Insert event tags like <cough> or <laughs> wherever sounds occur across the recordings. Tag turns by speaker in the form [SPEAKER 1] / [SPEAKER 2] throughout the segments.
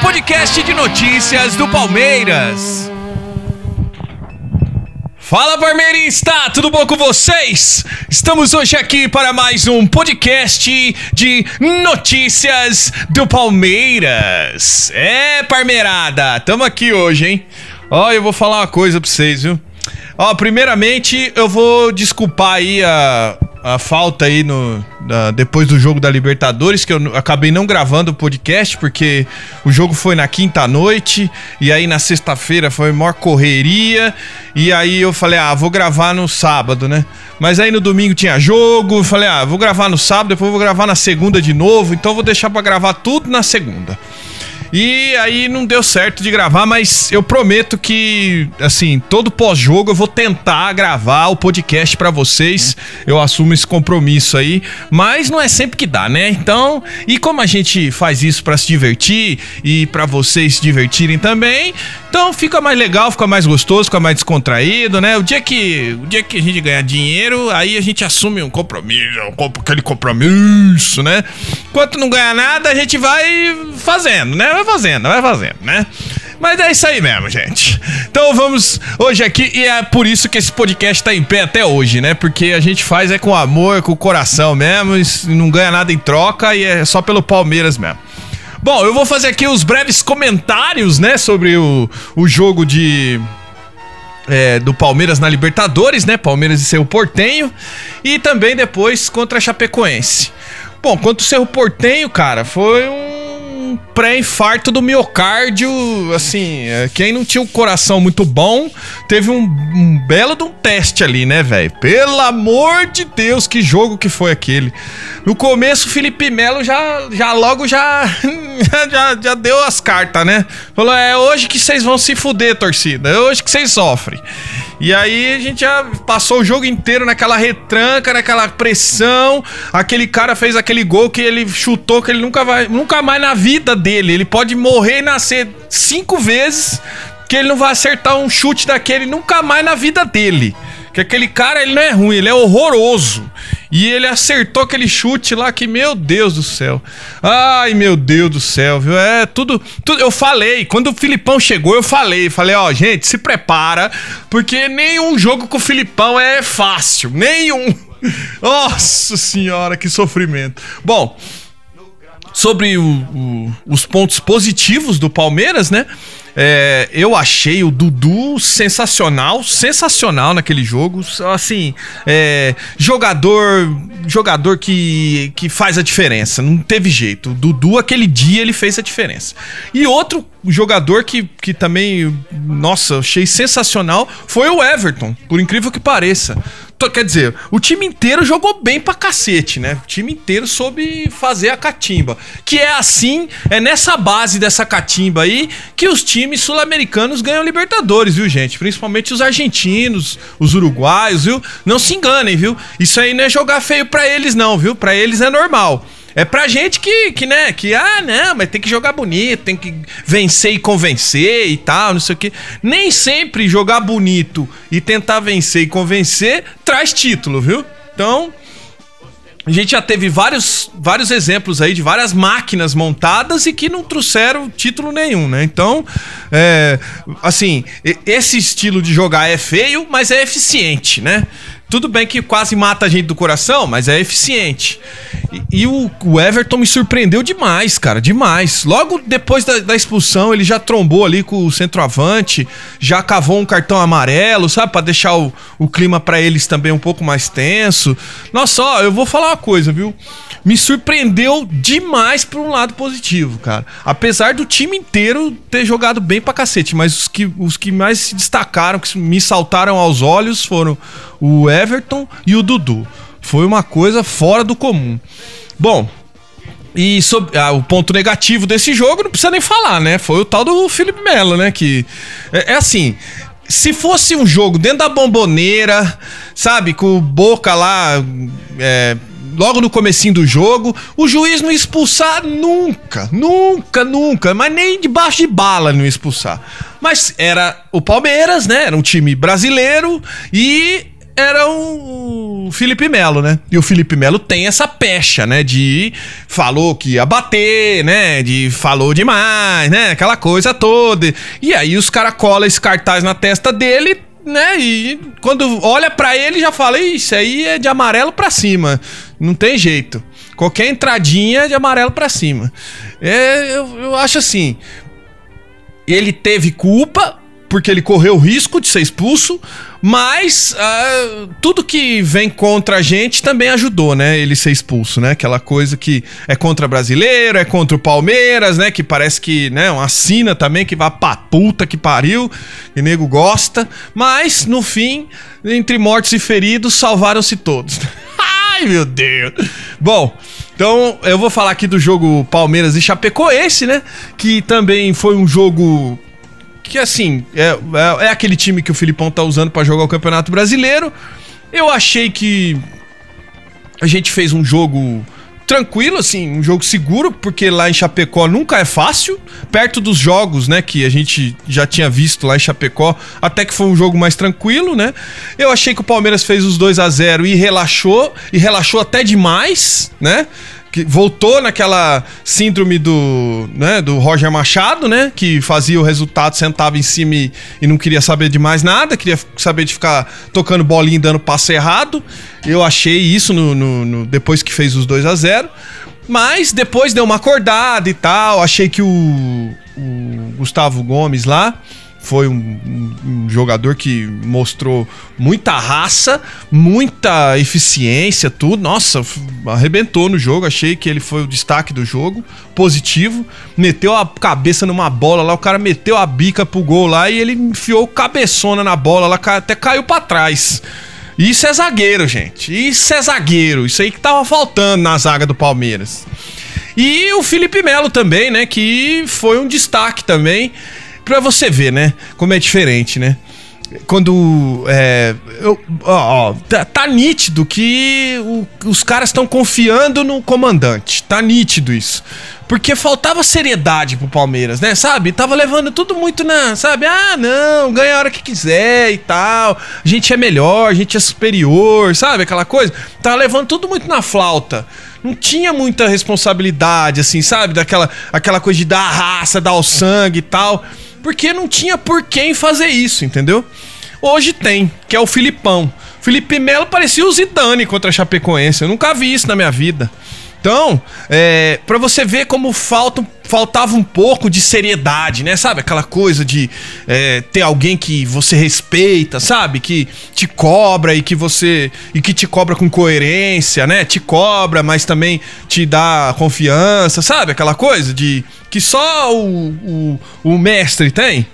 [SPEAKER 1] podcast de notícias do Palmeiras. Fala Palmeirista, tudo bom com vocês? Estamos hoje aqui para mais um podcast de notícias do Palmeiras. É, Parmeirada, tamo aqui hoje, hein? Ó, eu vou falar uma coisa pra vocês, viu? Ó, primeiramente eu vou desculpar aí a, a falta aí no, depois do jogo da Libertadores, que eu acabei não gravando o podcast, porque o jogo foi na quinta noite, e aí na sexta-feira foi maior correria, e aí eu falei, ah, vou gravar no sábado, né? Mas aí no domingo tinha jogo, falei, ah, vou gravar no sábado, depois vou gravar na segunda de novo, então vou deixar para gravar tudo na segunda. E aí não deu certo de gravar, mas eu prometo que, assim, todo pós-jogo eu vou tentar gravar o podcast para vocês. Eu assumo esse compromisso aí, mas não é sempre que dá, né? Então, e como a gente faz isso para se divertir e para vocês se divertirem também, então fica mais legal, fica mais gostoso, fica mais descontraído, né? O dia que, o dia que a gente ganhar dinheiro, aí a gente assume um compromisso, aquele compromisso, né? Enquanto não ganhar nada, a gente vai fazendo, né? Vai fazendo, vai fazendo, né? Mas é isso aí mesmo, gente. Então vamos hoje aqui, e é por isso que esse podcast tá em pé até hoje, né? Porque a gente faz é com amor, com o coração mesmo, não ganha nada em troca e é só pelo Palmeiras mesmo. Bom, eu vou fazer aqui os breves comentários, né, sobre o, o jogo de. É, do Palmeiras na Libertadores, né? Palmeiras e Cerro Portenho. E também depois contra a Chapecoense. Bom, quanto o Cerro Portenho, cara, foi um pré-infarto do miocárdio, assim, é, quem não tinha um coração muito bom, teve um, um belo de um teste ali, né, velho? Pelo amor de Deus, que jogo que foi aquele. No começo, o Felipe Melo já, já logo já, <laughs> já, já deu as cartas, né? Falou, é hoje que vocês vão se fuder, torcida, é hoje que vocês sofrem. E aí a gente já passou o jogo inteiro naquela retranca, naquela pressão. Aquele cara fez aquele gol que ele chutou que ele nunca vai, nunca mais na vida dele. Ele pode morrer e nascer cinco vezes que ele não vai acertar um chute daquele nunca mais na vida dele. Que aquele cara, ele não é ruim, ele é horroroso. E ele acertou aquele chute lá que, meu Deus do céu. Ai, meu Deus do céu, viu? É tudo, tudo. Eu falei, quando o Filipão chegou, eu falei, falei, ó, gente, se prepara, porque nenhum jogo com o Filipão é fácil, nenhum. <laughs> Nossa senhora, que sofrimento. Bom, sobre o, o, os pontos positivos do Palmeiras, né? É, eu achei o Dudu sensacional, sensacional naquele jogo. Assim, é, jogador, jogador que, que faz a diferença. Não teve jeito. O Dudu, aquele dia, ele fez a diferença. E outro jogador que, que também, nossa, achei sensacional foi o Everton, por incrível que pareça. Quer dizer, o time inteiro jogou bem pra cacete, né? O time inteiro soube fazer a catimba. Que é assim, é nessa base dessa catimba aí que os times sul-americanos ganham Libertadores, viu, gente? Principalmente os argentinos, os uruguaios, viu? Não se enganem, viu? Isso aí não é jogar feio pra eles, não, viu? Pra eles é normal. É pra gente que, que, né, que, ah, não, mas tem que jogar bonito, tem que vencer e convencer e tal, não sei o quê. Nem sempre jogar bonito e tentar vencer e convencer traz título, viu? Então, a gente já teve vários, vários exemplos aí de várias máquinas montadas e que não trouxeram título nenhum, né? Então, é, assim, esse estilo de jogar é feio, mas é eficiente, né? Tudo bem que quase mata a gente do coração, mas é eficiente. E, e o, o, Everton me surpreendeu demais, cara, demais. Logo depois da, da, expulsão, ele já trombou ali com o centroavante, já cavou um cartão amarelo, sabe? para deixar o, o clima para eles também um pouco mais tenso. Nossa, ó, eu vou falar uma coisa, viu? Me surpreendeu demais por um lado positivo, cara. Apesar do time inteiro ter jogado bem pra cacete, mas os que, os que mais se destacaram, que me saltaram aos olhos foram o Everton e o Dudu. Foi uma coisa fora do comum. Bom, e sobre, ah, o ponto negativo desse jogo não precisa nem falar, né? Foi o tal do Felipe Melo, né? Que é, é assim. Se fosse um jogo dentro da bomboneira, sabe, com o Boca lá é, logo no comecinho do jogo, o juiz não expulsar nunca, nunca, nunca, mas nem debaixo de bala não expulsar. Mas era o Palmeiras, né? Era um time brasileiro e era o Felipe Melo, né? E o Felipe Melo tem essa pecha, né? De falou que ia bater, né? De falou demais, né? Aquela coisa toda. E aí os caras colam esse cartaz na testa dele, né? E quando olha para ele já fala: Isso aí é de amarelo para cima. Não tem jeito. Qualquer entradinha é de amarelo para cima. É, eu, eu acho assim. Ele teve culpa, porque ele correu o risco de ser expulso, mas uh, tudo que vem contra a gente também ajudou, né? Ele ser expulso, né? Aquela coisa que é contra brasileiro, é contra o Palmeiras, né? Que parece que, né? Uma sina também que vai pra puta que pariu, que nego gosta. Mas, no fim, entre mortos e feridos, salvaram-se todos. <laughs> Ai, meu Deus! Bom, então eu vou falar aqui do jogo Palmeiras e Chapecoense, né? Que também foi um jogo que assim, é, é, é, aquele time que o Filipão tá usando para jogar o Campeonato Brasileiro. Eu achei que a gente fez um jogo tranquilo, assim, um jogo seguro, porque lá em Chapecó nunca é fácil. Perto dos jogos, né, que a gente já tinha visto lá em Chapecó, até que foi um jogo mais tranquilo, né? Eu achei que o Palmeiras fez os 2 a 0 e relaxou, e relaxou até demais, né? Que voltou naquela síndrome do, né, do Roger Machado, né, que fazia o resultado, sentava em cima e, e, não queria saber de mais nada, queria saber de ficar tocando bolinha e dando passo errado. Eu achei isso no, no, no depois que fez os 2 a 0 mas depois deu uma acordada e tal. Achei que o, o Gustavo Gomes lá foi um, um, jogador que mostrou muita raça, muita eficiência, tudo. Nossa, arrebentou no jogo. Achei que ele foi o destaque do jogo, positivo. Meteu a cabeça numa bola lá, o cara meteu a bica pro gol lá e ele enfiou cabeçona na bola lá, até caiu para trás. Isso é zagueiro, gente. Isso é zagueiro. Isso aí que tava faltando na zaga do Palmeiras. E o Felipe Melo também, né? Que foi um destaque também. Pra você ver, né? Como é diferente, né? Quando. É, eu, ó, ó tá, tá, nítido que o, os caras estão confiando no comandante. Tá nítido isso. Porque faltava seriedade pro Palmeiras, né? Sabe? Tava levando tudo muito na. Sabe? Ah, não, ganha a hora que quiser e tal. A gente é melhor, a gente é superior, sabe? Aquela coisa. Tava levando tudo muito na flauta não tinha muita responsabilidade, assim, sabe? Daquela aquela coisa de dar a raça, dar o sangue e tal. Porque não tinha por quem fazer isso, entendeu? Hoje tem, que é o Filipão. Felipe Melo parecia o Zidane contra a Chapecoense. Eu nunca vi isso na minha vida. Então, é, para você ver como falta, faltava um pouco de seriedade, né? Sabe? Aquela coisa de é, ter alguém que você respeita, sabe? Que te cobra e que você. e que te cobra com coerência, né? Te cobra, mas também te dá confiança, sabe? Aquela coisa de. que só o, o, o mestre tem.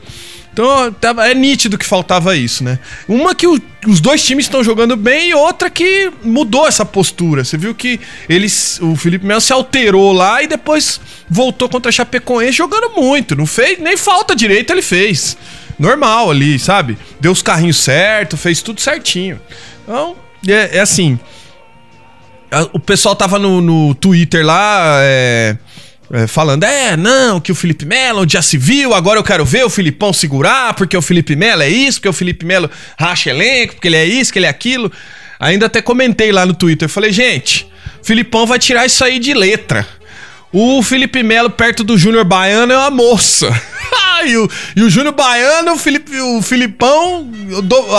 [SPEAKER 1] Então é nítido que faltava isso, né? Uma que o, os dois times estão jogando bem e outra que mudou essa postura. Você viu que eles, o Felipe Melo se alterou lá e depois voltou contra a Chapecoense jogando muito. Não fez nem falta direito ele fez. Normal ali, sabe? Deu os carrinhos certo, fez tudo certinho. Então, é, é assim. O pessoal tava no, no Twitter lá. É, é, falando, é, não, que o Felipe Melo já se viu, agora eu quero ver o Filipão segurar, porque o Felipe Melo é isso, porque o Felipe Melo racha elenco, porque ele é isso, que ele é aquilo. Ainda até comentei lá no Twitter, falei, gente, Filipão vai tirar isso aí de letra. O Felipe Melo perto do Júnior Baiano é uma moça. <laughs> <laughs> e o, e o Júnior Baiano, o, Felipe, o Filipão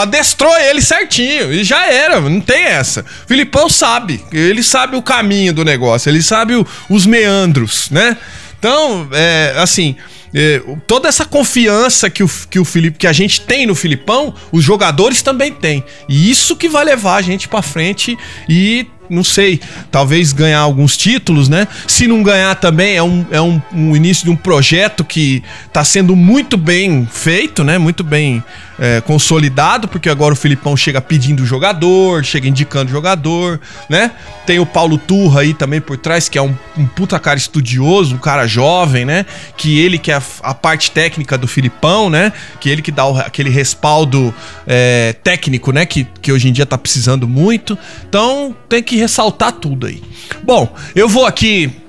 [SPEAKER 1] adestrou ele certinho. E já era, não tem essa. O Filipão sabe. Ele sabe o caminho do negócio. Ele sabe o, os meandros, né? Então, é, assim, é, toda essa confiança que o, que o Felipe, que a gente tem no Filipão, os jogadores também têm. E isso que vai levar a gente para frente e não sei, talvez ganhar alguns títulos, né? Se não ganhar também, é um, é um, um início de um projeto que está sendo muito bem feito, né? Muito bem é, consolidado, porque agora o Filipão chega pedindo jogador, chega indicando jogador, né? Tem o Paulo Turra aí também por trás, que é um, um puta cara estudioso, um cara jovem, né? Que ele que é a, a parte técnica do Filipão, né? Que ele que dá o, aquele respaldo é, técnico, né? Que, que hoje em dia tá precisando muito. Então tem que ressaltar tudo aí. Bom, eu vou aqui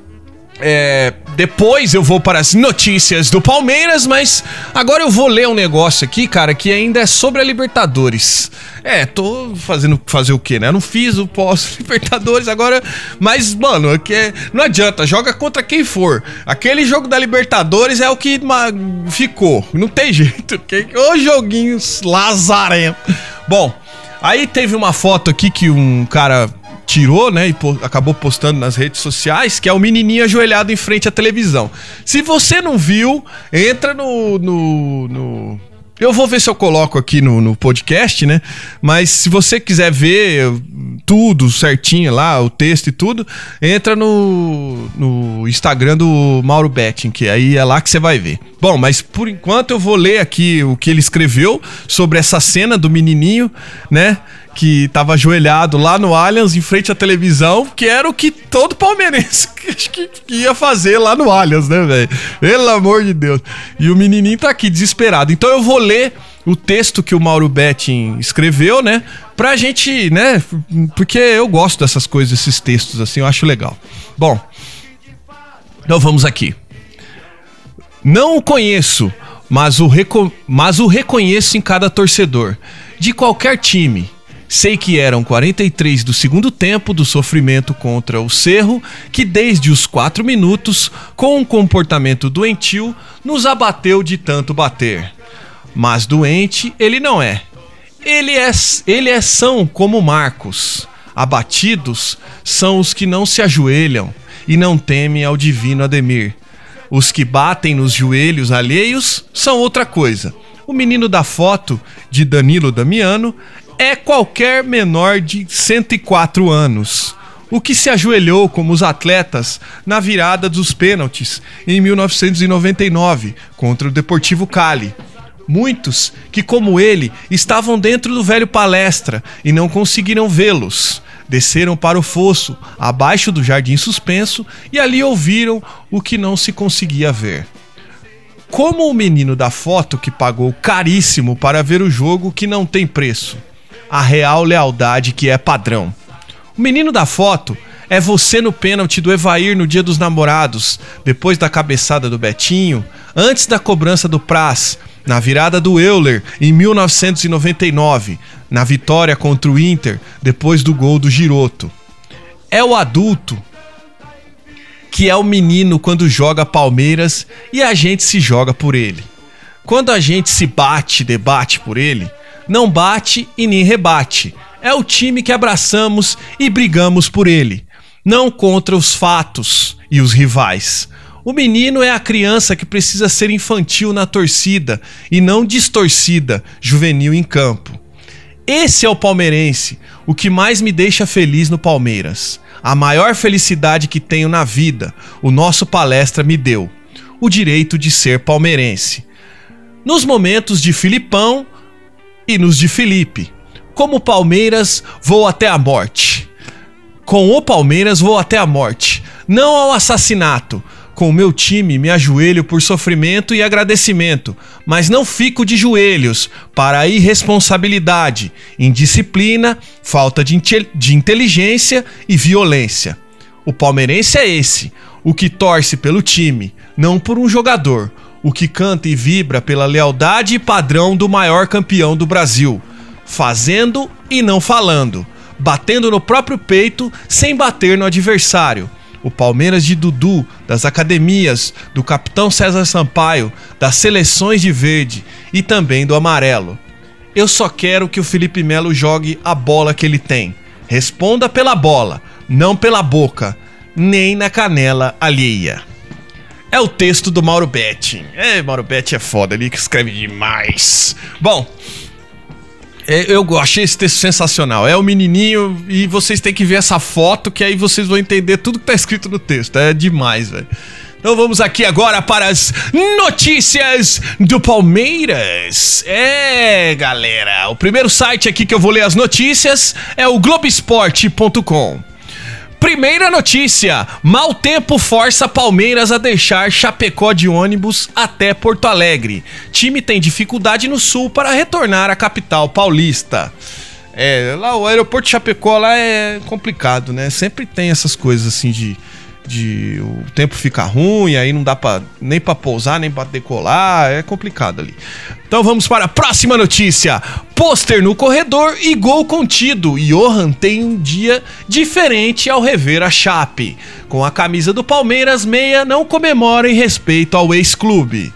[SPEAKER 1] é, Depois eu vou para as notícias do Palmeiras, mas agora eu vou ler um negócio aqui, cara, que ainda é sobre a Libertadores. É, tô fazendo fazer o quê, né? Eu não fiz o pós-Libertadores agora, mas, mano, é que não adianta, joga contra quem for. Aquele jogo da Libertadores é o que ficou, não tem <laughs> jeito. Ô joguinhos lazarento. Bom, aí teve uma foto aqui que um cara tirou, né, e po acabou postando nas redes sociais, que é o menininho ajoelhado em frente à televisão. Se você não viu, entra no, no, no eu vou ver se eu coloco aqui no, no, podcast, né? Mas se você quiser ver tudo certinho lá, o texto e tudo, entra no, no Instagram do Mauro Betting, que aí é lá que você vai ver. Bom, mas por enquanto eu vou ler aqui o que ele escreveu sobre essa cena do menininho, né? Que tava ajoelhado lá no Allianz, em frente à televisão, que era o que todo palmeirense <laughs> que, ia fazer lá no Allianz, né, velho? Pelo amor de Deus. E o menininho tá aqui desesperado. Então eu vou ler o texto que o Mauro Betting escreveu, né? Pra gente, né? Porque eu gosto dessas coisas, esses textos, assim, eu acho legal. Bom, então vamos aqui. Não o conheço, mas o, mas o reconheço em cada torcedor. De qualquer time Sei que eram 43 do segundo tempo do sofrimento contra o Cerro, que desde os 4 minutos, com um comportamento doentio, nos abateu de tanto bater. Mas doente ele não é. Ele é, ele é são como Marcos. Abatidos são os que não se ajoelham e não temem ao divino Ademir. Os que batem nos joelhos alheios são outra coisa. O menino da foto, de Danilo Damiano, é qualquer menor de 104 anos. O que se ajoelhou como os atletas na virada dos pênaltis em 1999 contra o Deportivo Cali. Muitos que, como ele, estavam dentro do velho palestra e não conseguiram vê-los. Desceram para o fosso, abaixo do jardim suspenso, e ali ouviram o que não se conseguia ver. Como o menino da foto que pagou caríssimo para ver o jogo que não tem preço a real lealdade que é padrão. O menino da foto é você no pênalti do Evair no dia dos namorados, depois da cabeçada do Betinho, antes da cobrança do Praz, na virada do Euler em 1999, na vitória contra o Inter, depois do gol do Giroto. É o adulto que é o menino quando joga Palmeiras e a gente se joga por ele. Quando a gente se bate, debate por ele, não bate e nem rebate. É o time que abraçamos e brigamos por ele, não contra os fatos e os rivais. O menino é a criança que precisa ser infantil na torcida e não distorcida, juvenil em campo. Esse é o palmeirense, o que mais me deixa feliz no Palmeiras. A maior felicidade que tenho na vida, o nosso palestra me deu: o direito de ser palmeirense. Nos momentos de Filipão, e nos de Felipe. Como Palmeiras, vou até a morte. Com o Palmeiras, vou até a morte. Não ao assassinato. Com o meu time, me ajoelho por sofrimento e agradecimento, mas não fico de joelhos para a irresponsabilidade, indisciplina, falta de, de inteligência e violência. O palmeirense é esse, o que torce pelo time, não por um jogador o que canta e vibra pela lealdade e padrão do maior campeão do Brasil, fazendo e não falando, batendo no próprio peito sem bater no adversário. O Palmeiras de Dudu, das academias, do capitão César Sampaio, das seleções de verde e também do amarelo. Eu só quero que o Felipe Melo jogue a bola que ele tem. Responda pela bola, não pela boca, nem na canela alheia é o texto do Mauro Betti. É, Mauro Betti é foda, ele que escreve demais. Bom, é, eu achei esse texto sensacional. É o menininho e vocês têm que ver essa foto que aí vocês vão entender tudo que tá escrito no texto. É demais, velho. Então vamos aqui agora para as notícias do Palmeiras. É, galera, o primeiro site aqui que eu vou ler as notícias é o Globesport.com. Primeira notícia: mau tempo força Palmeiras a deixar Chapecó de ônibus até Porto Alegre. Time tem dificuldade no sul para retornar à capital paulista. É, lá o aeroporto de Chapecó lá é complicado, né? Sempre tem essas coisas assim de de o tempo fica ruim, aí não dá pra, nem para pousar, nem para decolar, é complicado ali. Então vamos para a próxima notícia. Pôster no corredor e gol contido. Johan tem um dia diferente ao rever a Chape. Com a camisa do Palmeiras, meia não comemora em respeito ao ex-clube.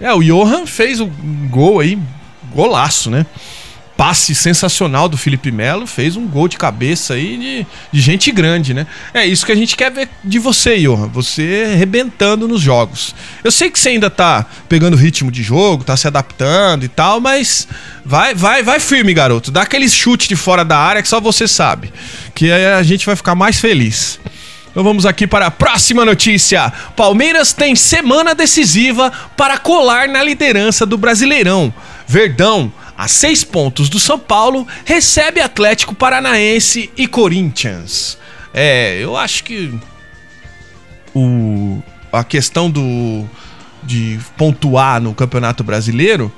[SPEAKER 1] É, o Johan fez o gol aí, golaço, né? Passe sensacional do Felipe Melo, fez um gol de cabeça aí de, de, gente grande, né? É isso que a gente quer ver de você, Johan. Você arrebentando nos jogos. Eu sei que você ainda tá pegando ritmo de jogo, tá se adaptando e tal, mas vai, vai, vai firme, garoto. Dá aquele chute de fora da área que só você sabe. Que aí a gente vai ficar mais feliz. Então vamos aqui para a próxima notícia. Palmeiras tem semana decisiva para colar na liderança do Brasileirão. Verdão a seis pontos do São Paulo, recebe Atlético Paranaense e Corinthians. É, eu acho que o, a questão do de pontuar no Campeonato Brasileiro,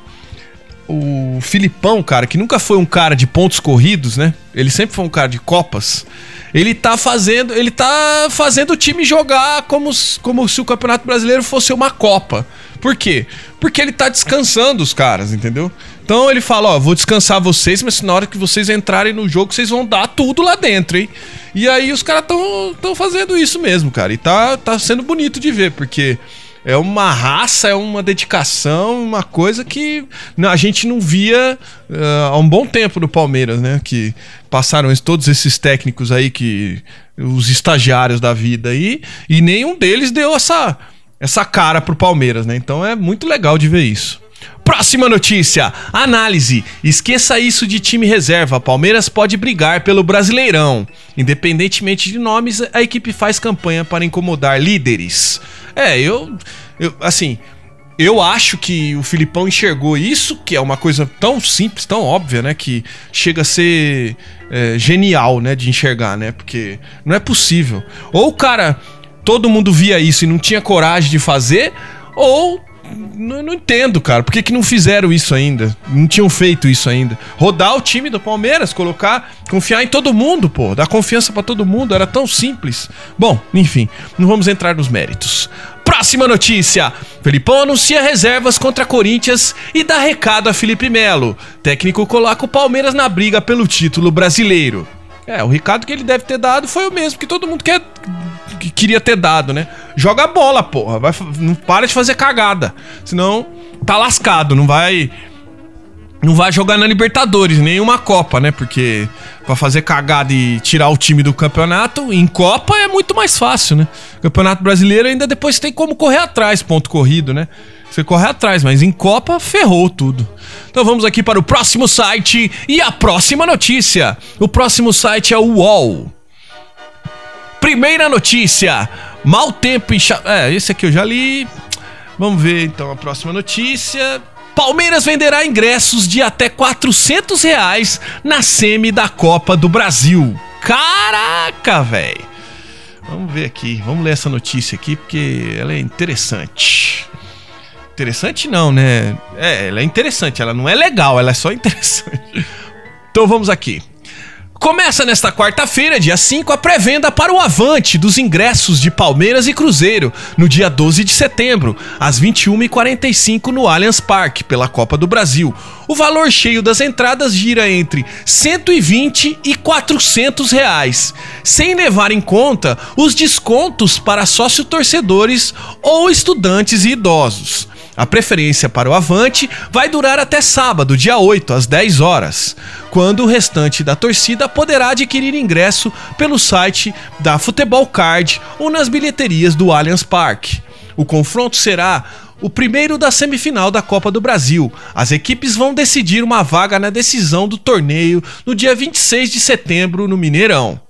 [SPEAKER 1] o Filipão, cara, que nunca foi um cara de pontos corridos, né? Ele sempre foi um cara de copas. Ele tá fazendo, ele tá fazendo o time jogar como, como se o Campeonato Brasileiro fosse uma copa. Por quê? Porque ele tá descansando os caras, entendeu? Então ele fala, ó, vou descansar vocês, mas na hora que vocês entrarem no jogo, vocês vão dar tudo lá dentro, hein? E aí os caras tão, tão fazendo isso mesmo, cara. E tá, tá sendo bonito de ver, porque é uma raça, é uma dedicação, uma coisa que a gente não via uh, há um bom tempo no Palmeiras, né? Que passaram todos esses técnicos aí, que os estagiários da vida aí, e nenhum deles deu essa, essa cara pro Palmeiras, né? Então é muito legal de ver isso. Próxima notícia. Análise. Esqueça isso de time reserva. Palmeiras pode brigar pelo Brasileirão. Independentemente de nomes, a equipe faz campanha para incomodar líderes. É, eu, eu assim, eu acho que o Filipão enxergou isso, que é uma coisa tão simples, tão óbvia, né? Que chega a ser é, genial, né? De enxergar, né? Porque não é possível. Ou o cara, todo mundo via isso e não tinha coragem de fazer, ou não, não, entendo, cara. Por que, que não fizeram isso ainda? Não tinham feito isso ainda. Rodar o time do Palmeiras, colocar, confiar em todo mundo, pô. Dar confiança para todo mundo. Era tão simples. Bom, enfim, não vamos entrar nos méritos. Próxima notícia: Felipão anuncia reservas contra Corinthians e dá recado a Felipe Melo. Técnico coloca o Palmeiras na briga pelo título brasileiro. É, o recado que ele deve ter dado foi o mesmo que todo mundo quer que queria ter dado, né? Joga bola, porra. Vai, não para de fazer cagada. Senão tá lascado. Não vai. Não vai jogar na Libertadores, nenhuma Copa, né? Porque para fazer cagada e tirar o time do campeonato, em Copa é muito mais fácil, né? Campeonato Brasileiro ainda depois tem como correr atrás, ponto corrido, né? Você corre atrás, mas em Copa ferrou tudo. Então vamos aqui para o próximo site e a próxima notícia. O próximo site é o UOL. Primeira notícia: mau tempo em. É, esse aqui eu já li. Vamos ver então a próxima notícia. Palmeiras venderá ingressos de até 400 reais na semi da Copa do Brasil. Caraca, velho! Vamos ver aqui, vamos ler essa notícia aqui porque ela é interessante. Interessante não, né? É, ela é interessante, ela não é legal, ela é só <laughs> interessante. Então vamos aqui. Começa nesta quarta-feira, dia 5, a pré-venda para o Avante dos ingressos de Palmeiras e Cruzeiro, no dia 12 de setembro, às 21h45 no Allianz Parque, pela Copa do Brasil. O valor cheio das entradas gira entre 120 e 400 reais, sem levar em conta os descontos para sócio-torcedores ou estudantes e idosos. A preferência para o Avante vai durar até sábado, dia 8, às 10 horas, quando o restante da torcida poderá adquirir ingresso pelo site da Futebol Card ou nas bilheterias do Allianz Parque. O confronto será o primeiro da semifinal da Copa do Brasil. As equipes vão decidir uma vaga na decisão do torneio no dia 26 de setembro no Mineirão.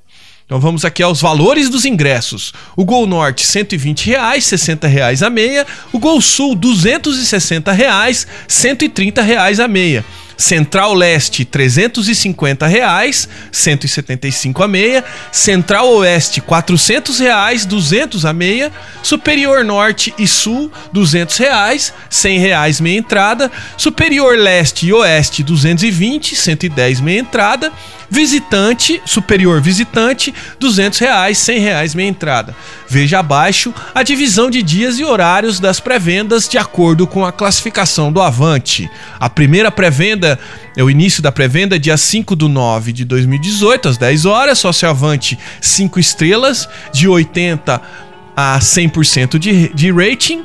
[SPEAKER 1] Então vamos aqui aos valores dos ingressos. O Gol Norte, R$ 120, 60 reais a meia. O Gol Sul, 260 reais, 130 reais a meia. Central Leste, 350 reais, 175 a meia. Central Oeste, 400 reais, 200 a meia. Superior Norte e Sul, 200 reais, 100 reais meia entrada. Superior Leste e Oeste, 220, 110 meia entrada. Visitante, superior visitante, 200 reais, 100 reais meia entrada. Veja abaixo a divisão de dias e horários das pré-vendas de acordo com a classificação do Avante. A primeira pré-venda é o início da pré-venda dia 5 do 9 de 2018, às 10 horas, sócio Avante 5 estrelas, de 80 a 100% de, de rating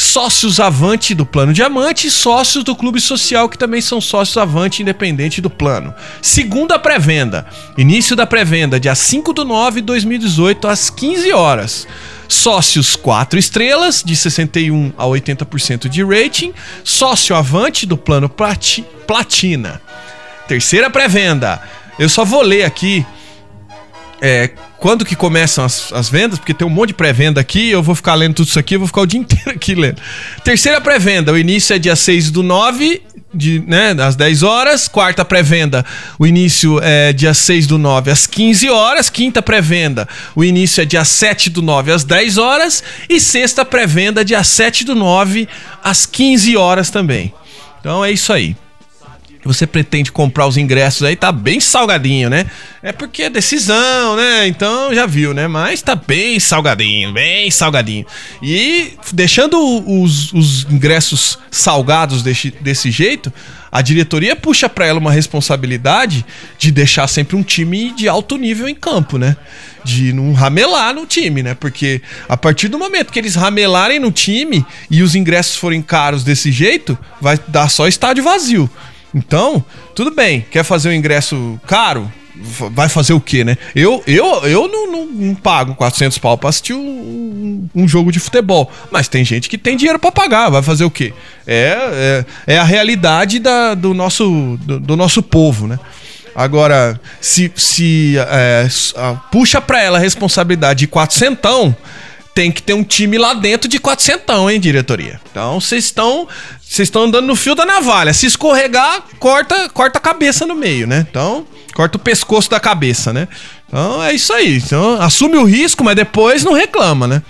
[SPEAKER 1] sócios Avante do Plano Diamante e sócios do Clube Social, que também são sócios Avante independente do plano. Segunda pré-venda. Início da pré-venda, dia 5 do 9 de 2018, às 15 horas. Sócios 4 estrelas, de 61 a 80% de rating. Sócio Avante do Plano plati Platina. Terceira pré-venda. Eu só vou ler aqui é, quando que começam as, as vendas, porque tem um monte de pré-venda aqui, eu vou ficar lendo tudo isso aqui, eu vou ficar o dia <laughs> inteiro aqui lendo. Terceira pré-venda, o início é dia 6 do 9, de, né, às 10 horas. Quarta pré-venda, o início é dia 6 do 9 às 15 horas. Quinta pré-venda, o início é dia 7 do 9 às 10 horas. E sexta pré-venda, dia 7 do 9 às 15 horas também. Então é isso aí você pretende comprar os ingressos aí, tá bem salgadinho, né? É porque é decisão, né? Então já viu, né? Mas tá bem salgadinho, bem salgadinho. E deixando os, os ingressos salgados desse, desse jeito, a diretoria puxa para ela uma responsabilidade de deixar sempre um time de alto nível em campo, né? De não ramelar no time, né? Porque a partir do momento que eles ramelarem no time e os ingressos forem caros desse jeito, vai dar só estádio vazio. Então, tudo bem, quer fazer um ingresso caro? Vai fazer o quê, né? Eu, eu, eu não, não, não pago 400 pau pra assistir um, um, jogo de futebol. Mas tem gente que tem dinheiro para pagar. Vai fazer o quê? É, é, é a realidade da, do, nosso, do, do nosso povo, né? Agora, se, se é, puxa pra ela a responsabilidade de quatrocentão, tem que ter um time lá dentro de quatrocentão, hein, diretoria? Então, vocês estão vocês estão andando no fio da navalha. Se escorregar, corta, corta a cabeça no meio, né? Então, corta o pescoço da cabeça, né? Então, é isso aí. Então, assume o risco, mas depois não reclama, né?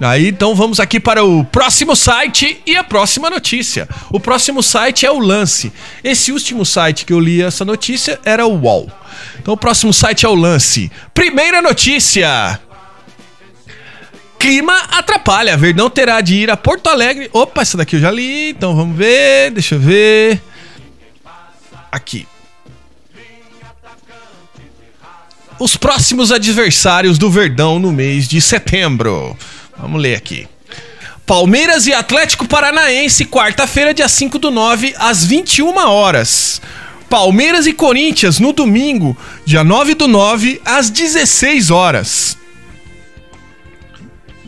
[SPEAKER 1] Aí, então, vamos aqui para o próximo site e a próxima notícia. O próximo site é o Lance. Esse último site que eu li essa notícia era o UOL. Então, o próximo site é o Lance. Primeira notícia. Clima atrapalha. Verdão terá de ir a Porto Alegre. Opa, essa daqui eu já li. Então vamos ver. Deixa eu ver. Aqui. Os próximos adversários do Verdão no mês de setembro. Vamos ler aqui. Palmeiras e Atlético Paranaense, quarta-feira, dia 5 do 9, às 21 horas. Palmeiras e Corinthians no domingo, dia 9 do 9, às 16 horas.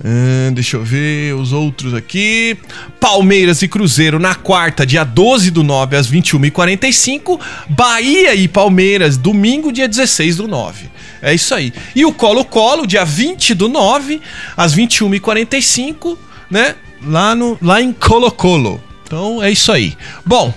[SPEAKER 1] Hum, deixa eu ver os outros aqui. Palmeiras e Cruzeiro na quarta, dia 12 do 9 às 21h45. Bahia e Palmeiras, domingo, dia 16 do 9. É isso aí. E o Colo-Colo, dia 20 do 9 às 21h45, né? Lá, no, lá em Colo-Colo. Então é isso aí. Bom,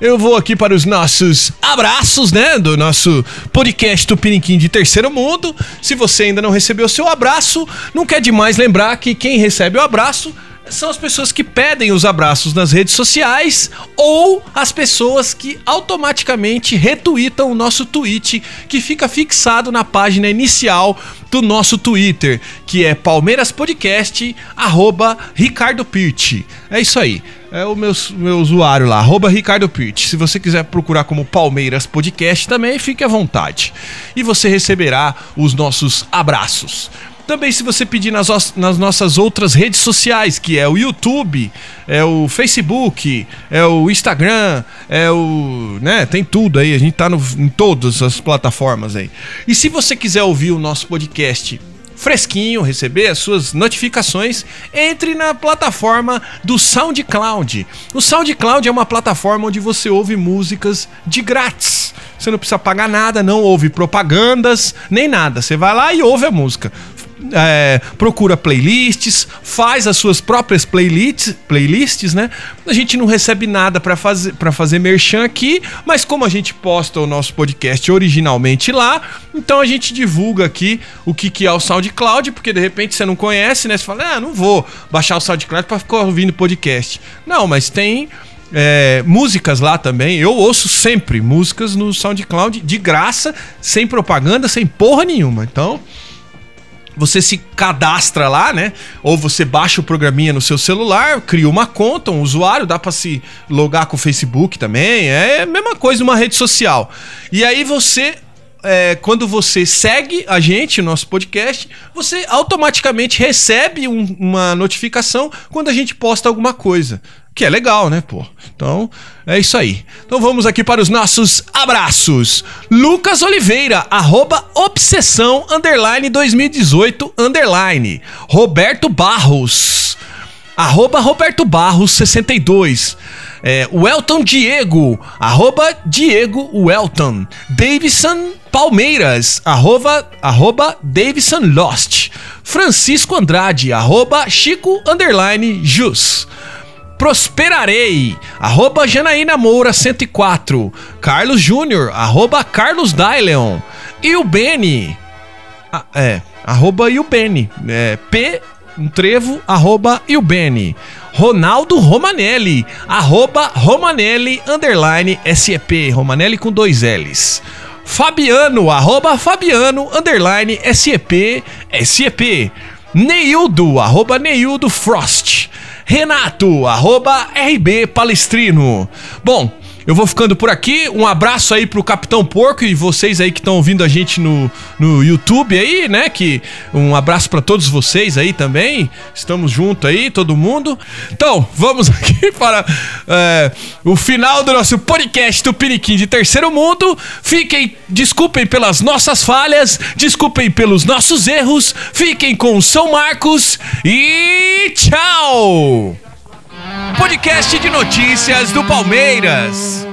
[SPEAKER 1] eu vou aqui para os nossos abraços, né? Do nosso podcast Tupiniquim de Terceiro Mundo. Se você ainda não recebeu seu abraço, não quer demais lembrar que quem recebe o abraço são as pessoas que pedem os abraços nas redes sociais ou as pessoas que automaticamente retweetam o nosso tweet que fica fixado na página inicial do nosso Twitter, que é Palmeiras Podcast, arroba Ricardo Pirti. É isso aí. É o meu, meu usuário lá, arroba Ricardo Pirti. Se você quiser procurar como Palmeiras Podcast também, fique à vontade. E você receberá os nossos abraços. Também se você pedir nas, nas nossas outras redes sociais, que é o YouTube, é o Facebook, é o Instagram, é o. né? Tem tudo aí. A gente tá no, em todas as plataformas aí. E se você quiser ouvir o nosso podcast fresquinho, receber as suas notificações, entre na plataforma do SoundCloud. O SoundCloud é uma plataforma onde você ouve músicas de grátis. Você não precisa pagar nada, não ouve propagandas, nem nada. Você vai lá e ouve a música é, procura playlists, faz as suas próprias playlists, playlists, né? A gente não recebe nada para fazer para fazer merchan aqui, mas como a gente posta o nosso podcast originalmente lá, então a gente divulga aqui o que, que é o SoundCloud, porque de repente você não conhece, né? Você fala, ah, não vou baixar o SoundCloud para ficar ouvindo podcast. Não, mas tem é, músicas lá também. Eu ouço sempre músicas no SoundCloud de graça, sem propaganda, sem porra nenhuma. Então, você se cadastra lá, né? Ou você baixa o programinha no seu celular, cria uma conta, um usuário, dá para se logar com o Facebook também. É a mesma coisa uma rede social. E aí você é, quando você segue a gente, o nosso podcast, você automaticamente recebe um, uma notificação quando a gente posta alguma coisa. Que é legal, né, pô? Então, é isso aí. Então vamos aqui para os nossos abraços. Lucas Oliveira, arroba obsessão, underline 2018, underline. Roberto Barros, arroba Roberto Barros 62. É, Welton Diego, arroba Diego Welton. Davidson Palmeiras, arroba, arroba Davidson Lost. Francisco Andrade, arroba Chico Underline Jus. Prosperarei, arroba Janaína Moura 104. Carlos Júnior, arroba Carlos Daileon. E o Beni, ah, é, arroba Iubene, é, P, um trevo, arroba Iubene. Ronaldo Romanelli, arroba Romanelli, underline SEP, Romanelli com dois L's. Fabiano, arroba Fabiano, underline SEP, SEP. Neildo, arroba Neildo Frost. Renato, arroba RB Palestrino. Bom, eu vou ficando por aqui. Um abraço aí pro Capitão Porco e vocês aí que estão ouvindo a gente no, no YouTube aí, né? Que um abraço para todos vocês aí também. Estamos junto aí, todo mundo. Então, vamos <laughs> aqui para é, o final do nosso podcast do Piniquim de Terceiro Mundo. Fiquem, desculpem pelas nossas falhas, desculpem pelos nossos erros. Fiquem com São Marcos e tchau! Podcast de notícias do Palmeiras.